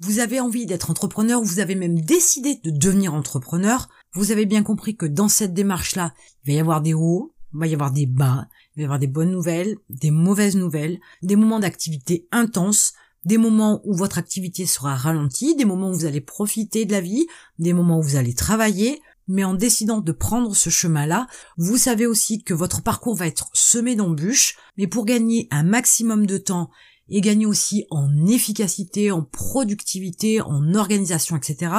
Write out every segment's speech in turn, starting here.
vous avez envie d'être entrepreneur, vous avez même décidé de devenir entrepreneur, vous avez bien compris que dans cette démarche-là, il va y avoir des hauts, il va y avoir des bas, il va y avoir des bonnes nouvelles, des mauvaises nouvelles, des moments d'activité intenses, des moments où votre activité sera ralentie, des moments où vous allez profiter de la vie, des moments où vous allez travailler, mais en décidant de prendre ce chemin-là, vous savez aussi que votre parcours va être semé d'embûches, mais pour gagner un maximum de temps et gagner aussi en efficacité, en productivité, en organisation, etc.,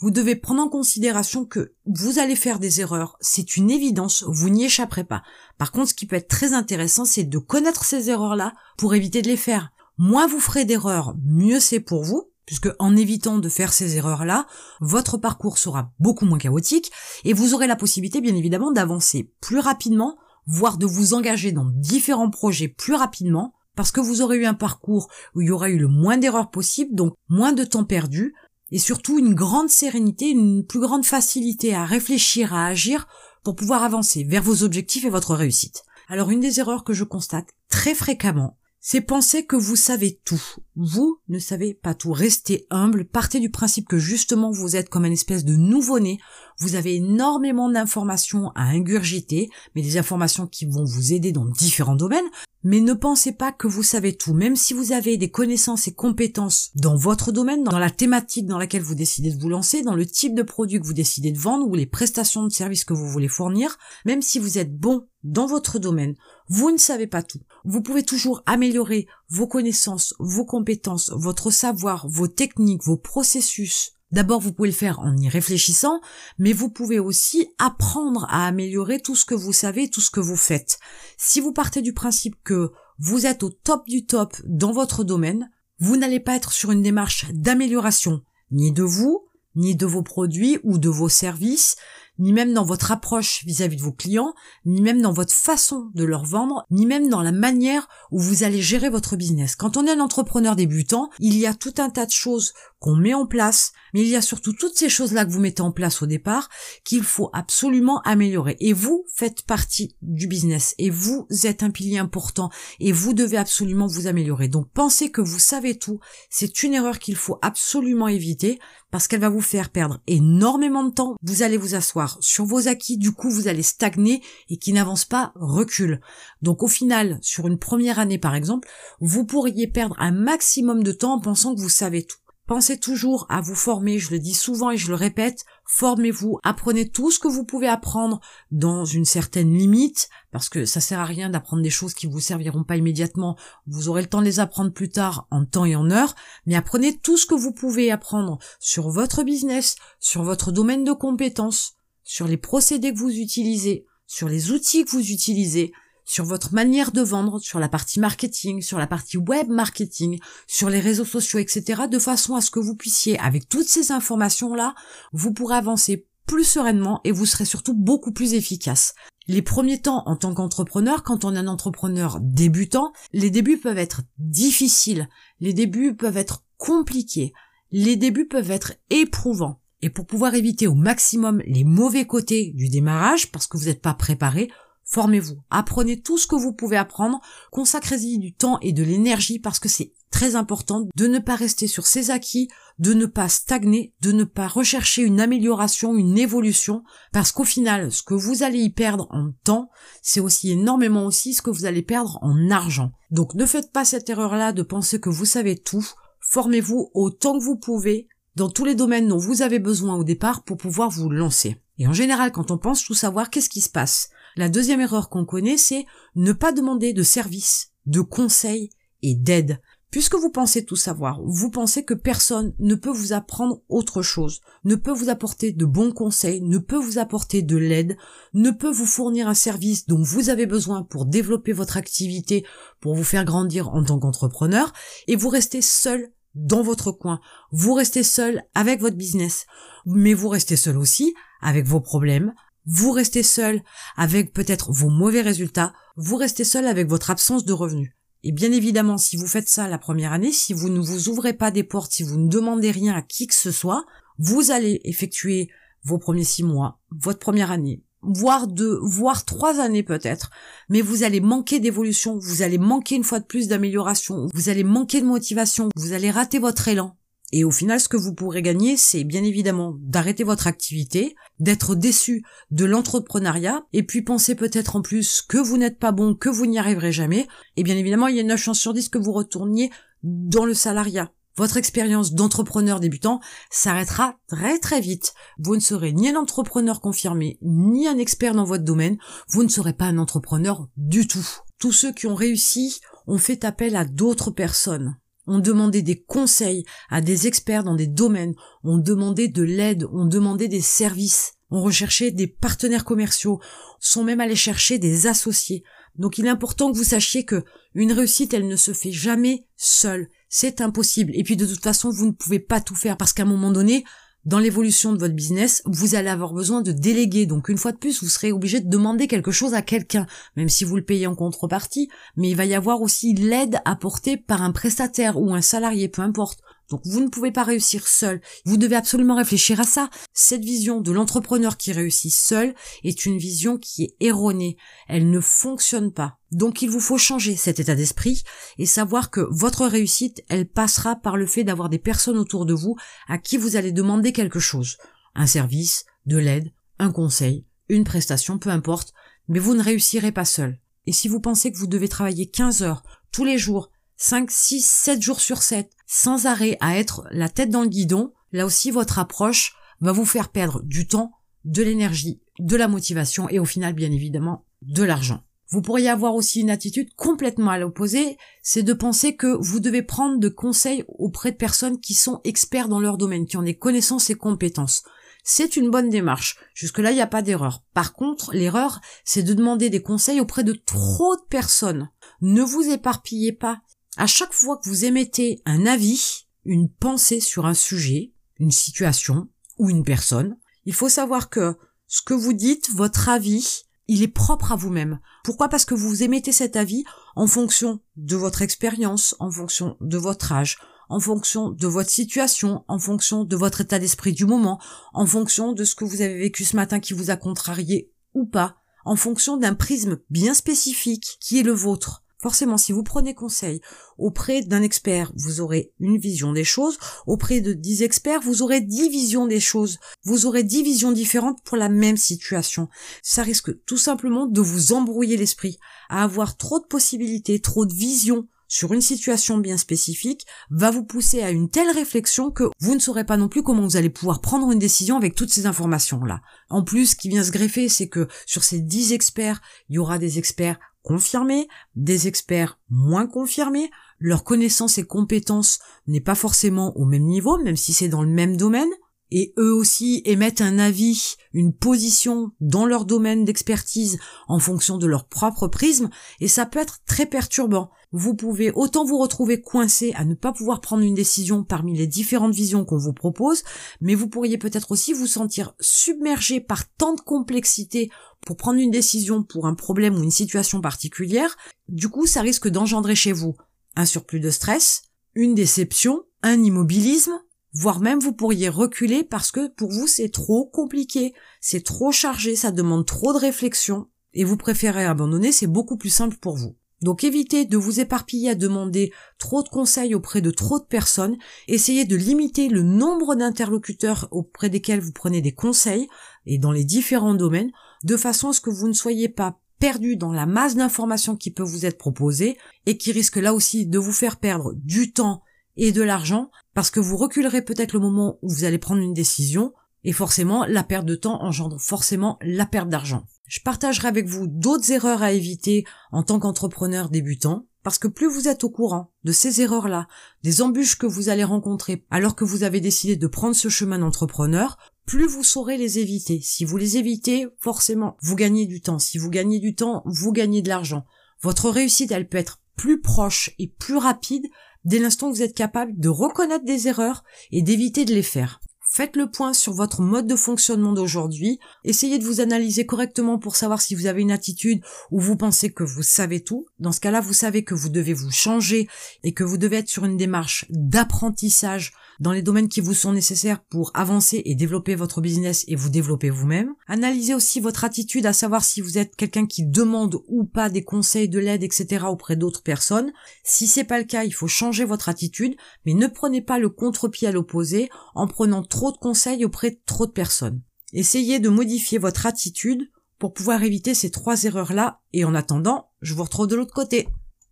vous devez prendre en considération que vous allez faire des erreurs, c'est une évidence, vous n'y échapperez pas. Par contre, ce qui peut être très intéressant, c'est de connaître ces erreurs-là pour éviter de les faire. Moins vous ferez d'erreurs, mieux c'est pour vous, puisque en évitant de faire ces erreurs-là, votre parcours sera beaucoup moins chaotique et vous aurez la possibilité, bien évidemment, d'avancer plus rapidement, voire de vous engager dans différents projets plus rapidement, parce que vous aurez eu un parcours où il y aura eu le moins d'erreurs possible, donc moins de temps perdu, et surtout une grande sérénité, une plus grande facilité à réfléchir, à agir pour pouvoir avancer vers vos objectifs et votre réussite. Alors une des erreurs que je constate très fréquemment, c'est penser que vous savez tout. Vous ne savez pas tout. Restez humble, partez du principe que justement vous êtes comme une espèce de nouveau-né. Vous avez énormément d'informations à ingurgiter, mais des informations qui vont vous aider dans différents domaines. Mais ne pensez pas que vous savez tout, même si vous avez des connaissances et compétences dans votre domaine, dans la thématique dans laquelle vous décidez de vous lancer, dans le type de produit que vous décidez de vendre ou les prestations de services que vous voulez fournir, même si vous êtes bon dans votre domaine, vous ne savez pas tout. Vous pouvez toujours améliorer vos connaissances, vos compétences, votre savoir, vos techniques, vos processus, D'abord, vous pouvez le faire en y réfléchissant, mais vous pouvez aussi apprendre à améliorer tout ce que vous savez, tout ce que vous faites. Si vous partez du principe que vous êtes au top du top dans votre domaine, vous n'allez pas être sur une démarche d'amélioration, ni de vous, ni de vos produits ou de vos services, ni même dans votre approche vis-à-vis de vos clients, ni même dans votre façon de leur vendre, ni même dans la manière où vous allez gérer votre business. Quand on est un entrepreneur débutant, il y a tout un tas de choses qu'on met en place, mais il y a surtout toutes ces choses-là que vous mettez en place au départ qu'il faut absolument améliorer. Et vous faites partie du business et vous êtes un pilier important et vous devez absolument vous améliorer. Donc pensez que vous savez tout, c'est une erreur qu'il faut absolument éviter parce qu'elle va vous faire perdre énormément de temps. Vous allez vous asseoir sur vos acquis, du coup vous allez stagner et qui n'avance pas recule. Donc au final, sur une première année par exemple, vous pourriez perdre un maximum de temps en pensant que vous savez tout. Pensez toujours à vous former, je le dis souvent et je le répète, formez-vous, apprenez tout ce que vous pouvez apprendre dans une certaine limite, parce que ça sert à rien d'apprendre des choses qui vous serviront pas immédiatement, vous aurez le temps de les apprendre plus tard en temps et en heure, mais apprenez tout ce que vous pouvez apprendre sur votre business, sur votre domaine de compétences, sur les procédés que vous utilisez, sur les outils que vous utilisez, sur votre manière de vendre, sur la partie marketing, sur la partie web marketing, sur les réseaux sociaux, etc., de façon à ce que vous puissiez, avec toutes ces informations-là, vous pourrez avancer plus sereinement et vous serez surtout beaucoup plus efficace. Les premiers temps en tant qu'entrepreneur, quand on est un entrepreneur débutant, les débuts peuvent être difficiles, les débuts peuvent être compliqués, les débuts peuvent être éprouvants. Et pour pouvoir éviter au maximum les mauvais côtés du démarrage, parce que vous n'êtes pas préparé, Formez-vous, apprenez tout ce que vous pouvez apprendre, consacrez-y du temps et de l'énergie parce que c'est très important de ne pas rester sur ses acquis, de ne pas stagner, de ne pas rechercher une amélioration, une évolution, parce qu'au final, ce que vous allez y perdre en temps, c'est aussi énormément aussi ce que vous allez perdre en argent. Donc ne faites pas cette erreur-là de penser que vous savez tout, formez-vous autant que vous pouvez dans tous les domaines dont vous avez besoin au départ pour pouvoir vous lancer. Et en général, quand on pense tout savoir, qu'est-ce qui se passe la deuxième erreur qu'on connaît, c'est ne pas demander de services, de conseils et d'aide. Puisque vous pensez tout savoir, vous pensez que personne ne peut vous apprendre autre chose, ne peut vous apporter de bons conseils, ne peut vous apporter de l'aide, ne peut vous fournir un service dont vous avez besoin pour développer votre activité, pour vous faire grandir en tant qu'entrepreneur, et vous restez seul dans votre coin. Vous restez seul avec votre business, mais vous restez seul aussi avec vos problèmes, vous restez seul avec peut-être vos mauvais résultats, vous restez seul avec votre absence de revenus. Et bien évidemment, si vous faites ça la première année, si vous ne vous ouvrez pas des portes, si vous ne demandez rien à qui que ce soit, vous allez effectuer vos premiers six mois, votre première année, voire deux, voire trois années peut-être, mais vous allez manquer d'évolution, vous allez manquer une fois de plus d'amélioration, vous allez manquer de motivation, vous allez rater votre élan. Et au final, ce que vous pourrez gagner, c'est bien évidemment d'arrêter votre activité, d'être déçu de l'entrepreneuriat, et puis penser peut-être en plus que vous n'êtes pas bon, que vous n'y arriverez jamais. Et bien évidemment, il y a une chance sur 10 que vous retourniez dans le salariat. Votre expérience d'entrepreneur débutant s'arrêtera très très vite. Vous ne serez ni un entrepreneur confirmé, ni un expert dans votre domaine. Vous ne serez pas un entrepreneur du tout. Tous ceux qui ont réussi ont fait appel à d'autres personnes ont demandé des conseils à des experts dans des domaines, ont demandé de l'aide, ont demandé des services, ont recherché des partenaires commerciaux, sont même allés chercher des associés. Donc il est important que vous sachiez que une réussite, elle ne se fait jamais seule. C'est impossible. Et puis de toute façon, vous ne pouvez pas tout faire parce qu'à un moment donné, dans l'évolution de votre business, vous allez avoir besoin de déléguer. Donc une fois de plus, vous serez obligé de demander quelque chose à quelqu'un, même si vous le payez en contrepartie, mais il va y avoir aussi l'aide apportée par un prestataire ou un salarié, peu importe. Donc vous ne pouvez pas réussir seul. Vous devez absolument réfléchir à ça. Cette vision de l'entrepreneur qui réussit seul est une vision qui est erronée. Elle ne fonctionne pas. Donc il vous faut changer cet état d'esprit et savoir que votre réussite, elle passera par le fait d'avoir des personnes autour de vous à qui vous allez demander quelque chose. Un service, de l'aide, un conseil, une prestation, peu importe, mais vous ne réussirez pas seul. Et si vous pensez que vous devez travailler 15 heures tous les jours 5, 6, 7 jours sur 7, sans arrêt à être la tête dans le guidon, là aussi votre approche va vous faire perdre du temps, de l'énergie, de la motivation et au final bien évidemment de l'argent. Vous pourriez avoir aussi une attitude complètement à l'opposé, c'est de penser que vous devez prendre de conseils auprès de personnes qui sont experts dans leur domaine, qui ont des connaissances et compétences. C'est une bonne démarche. Jusque-là, il n'y a pas d'erreur. Par contre, l'erreur, c'est de demander des conseils auprès de trop de personnes. Ne vous éparpillez pas. À chaque fois que vous émettez un avis, une pensée sur un sujet, une situation ou une personne, il faut savoir que ce que vous dites, votre avis, il est propre à vous-même. Pourquoi? Parce que vous émettez cet avis en fonction de votre expérience, en fonction de votre âge, en fonction de votre situation, en fonction de votre état d'esprit du moment, en fonction de ce que vous avez vécu ce matin qui vous a contrarié ou pas, en fonction d'un prisme bien spécifique qui est le vôtre. Forcément, si vous prenez conseil auprès d'un expert, vous aurez une vision des choses. Auprès de dix experts, vous aurez dix visions des choses. Vous aurez dix visions différentes pour la même situation. Ça risque tout simplement de vous embrouiller l'esprit, à avoir trop de possibilités, trop de visions sur une situation bien spécifique va vous pousser à une telle réflexion que vous ne saurez pas non plus comment vous allez pouvoir prendre une décision avec toutes ces informations-là. En plus, ce qui vient se greffer, c'est que sur ces dix experts, il y aura des experts confirmés, des experts moins confirmés, leur connaissance et compétences n'est pas forcément au même niveau, même si c'est dans le même domaine, et eux aussi émettent un avis, une position dans leur domaine d'expertise en fonction de leur propre prisme, et ça peut être très perturbant. Vous pouvez autant vous retrouver coincé à ne pas pouvoir prendre une décision parmi les différentes visions qu'on vous propose, mais vous pourriez peut-être aussi vous sentir submergé par tant de complexité pour prendre une décision pour un problème ou une situation particulière, du coup ça risque d'engendrer chez vous un surplus de stress, une déception, un immobilisme, voire même vous pourriez reculer parce que pour vous c'est trop compliqué, c'est trop chargé, ça demande trop de réflexion, et vous préférez abandonner, c'est beaucoup plus simple pour vous. Donc évitez de vous éparpiller à demander trop de conseils auprès de trop de personnes, essayez de limiter le nombre d'interlocuteurs auprès desquels vous prenez des conseils, et dans les différents domaines, de façon à ce que vous ne soyez pas perdu dans la masse d'informations qui peut vous être proposée et qui risque là aussi de vous faire perdre du temps et de l'argent parce que vous reculerez peut-être le moment où vous allez prendre une décision et forcément la perte de temps engendre forcément la perte d'argent. Je partagerai avec vous d'autres erreurs à éviter en tant qu'entrepreneur débutant parce que plus vous êtes au courant de ces erreurs-là, des embûches que vous allez rencontrer alors que vous avez décidé de prendre ce chemin d'entrepreneur, plus vous saurez les éviter. Si vous les évitez, forcément, vous gagnez du temps. Si vous gagnez du temps, vous gagnez de l'argent. Votre réussite, elle peut être plus proche et plus rapide dès l'instant que vous êtes capable de reconnaître des erreurs et d'éviter de les faire. Faites le point sur votre mode de fonctionnement d'aujourd'hui. Essayez de vous analyser correctement pour savoir si vous avez une attitude où vous pensez que vous savez tout. Dans ce cas-là, vous savez que vous devez vous changer et que vous devez être sur une démarche d'apprentissage dans les domaines qui vous sont nécessaires pour avancer et développer votre business et vous développer vous-même. Analysez aussi votre attitude, à savoir si vous êtes quelqu'un qui demande ou pas des conseils, de l'aide, etc. auprès d'autres personnes. Si c'est pas le cas, il faut changer votre attitude, mais ne prenez pas le contre-pied à l'opposé en prenant trop de conseils auprès de trop de personnes. Essayez de modifier votre attitude pour pouvoir éviter ces trois erreurs-là, et en attendant, je vous retrouve de l'autre côté.